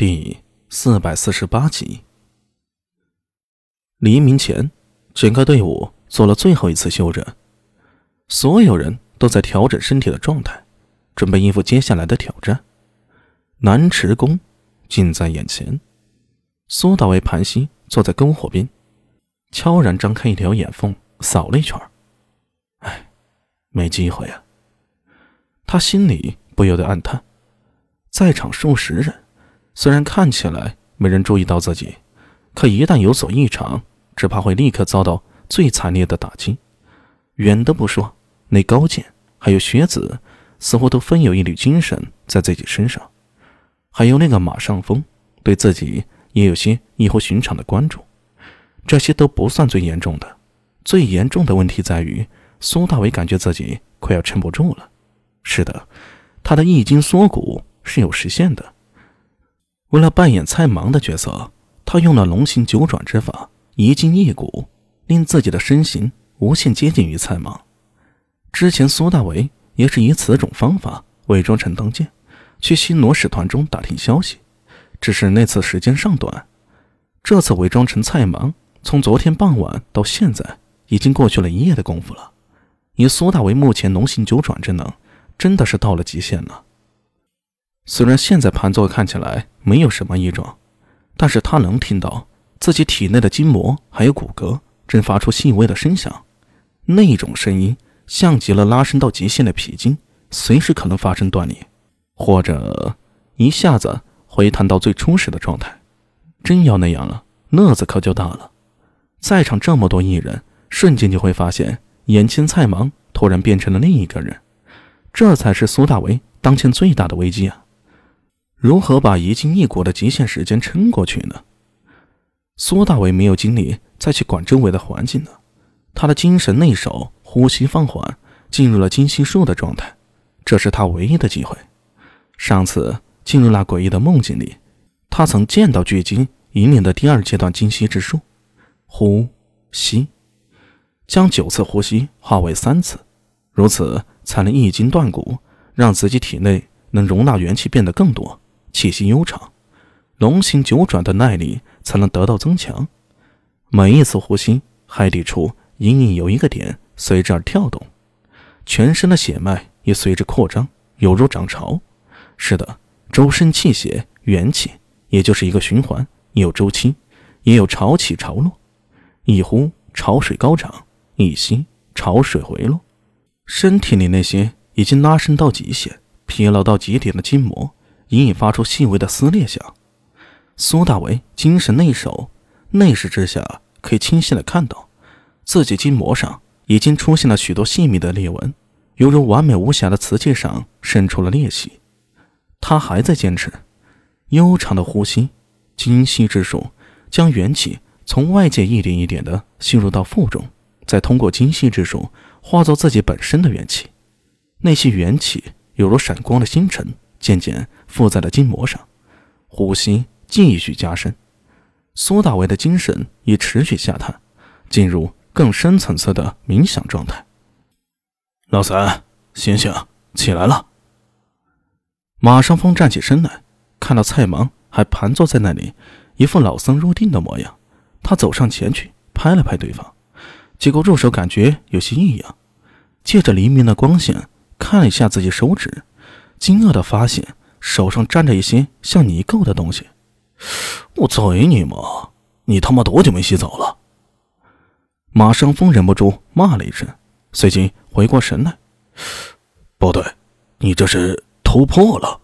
第四百四十八集。黎明前，整个队伍做了最后一次休整，所有人都在调整身体的状态，准备应付接下来的挑战。南池宫近在眼前，苏大为盘膝坐在篝火边，悄然张开一条眼缝，扫了一圈。唉，没机会啊！他心里不由得暗叹，在场数十人。虽然看起来没人注意到自己，可一旦有所异常，只怕会立刻遭到最惨烈的打击。远的不说，那高剑还有学子，似乎都分有一缕精神在自己身上。还有那个马上风，对自己也有些异乎寻常的关注。这些都不算最严重的，最严重的问题在于苏大伟感觉自己快要撑不住了。是的，他的一筋缩骨是有实现的。为了扮演蔡芒的角色，他用了龙行九转之法，移筋易骨，令自己的身形无限接近于蔡芒。之前苏大为也是以此种方法伪装成登剑，去新罗使团中打听消息。只是那次时间尚短，这次伪装成蔡芒，从昨天傍晚到现在，已经过去了一夜的功夫了。以苏大为目前龙行九转之能，真的是到了极限了。虽然现在盘坐看起来没有什么异状，但是他能听到自己体内的筋膜还有骨骼正发出细微的声响，那种声音像极了拉伸到极限的皮筋，随时可能发生断裂，或者一下子回弹到最初始的状态。真要那样了，乐子可就大了。在场这么多艺人，瞬间就会发现眼前蔡芒突然变成了另一个人，这才是苏大为当前最大的危机啊！如何把一进一骨的极限时间撑过去呢？苏大伟没有精力再去管周围的环境了，他的精神内守，呼吸放缓，进入了精细术的状态。这是他唯一的机会。上次进入那诡异的梦境里，他曾见到巨鲸引领的第二阶段精细之术，呼吸，将九次呼吸化为三次，如此才能一筋断骨，让自己体内能容纳元气变得更多。气息悠长，龙行九转的耐力才能得到增强。每一次呼吸，海底处隐隐有一个点随之而跳动，全身的血脉也随之扩张，犹如涨潮。是的，周身气血元气，也就是一个循环，有周期，也有潮起潮落。一呼，潮水高涨；一吸，潮水回落。身体里那些已经拉伸到极限、疲劳到极点的筋膜。隐隐发出细微的撕裂响，苏大为精神内守，内视之下可以清晰的看到，自己筋膜上已经出现了许多细密的裂纹，犹如完美无瑕的瓷器上渗出了裂隙。他还在坚持，悠长的呼吸，精细之术，将元气从外界一点一点的吸入到腹中，再通过精细之术化作自己本身的元气。那些元气犹如闪光的星辰。渐渐附在了筋膜上，呼吸继续加深，苏大为的精神也持续下探，进入更深层次的冥想状态。老三，醒醒，起来了！马上风站起身来，看到蔡芒还盘坐在那里，一副老僧入定的模样，他走上前去拍了拍对方，结果入手感觉有些异样，借着黎明的光线看了一下自己手指。惊愕的发现手上沾着一些像泥垢的东西，我贼你妈？你他妈多久没洗澡了？马尚峰忍不住骂了一声，随即回过神来，不对，你这是突破了。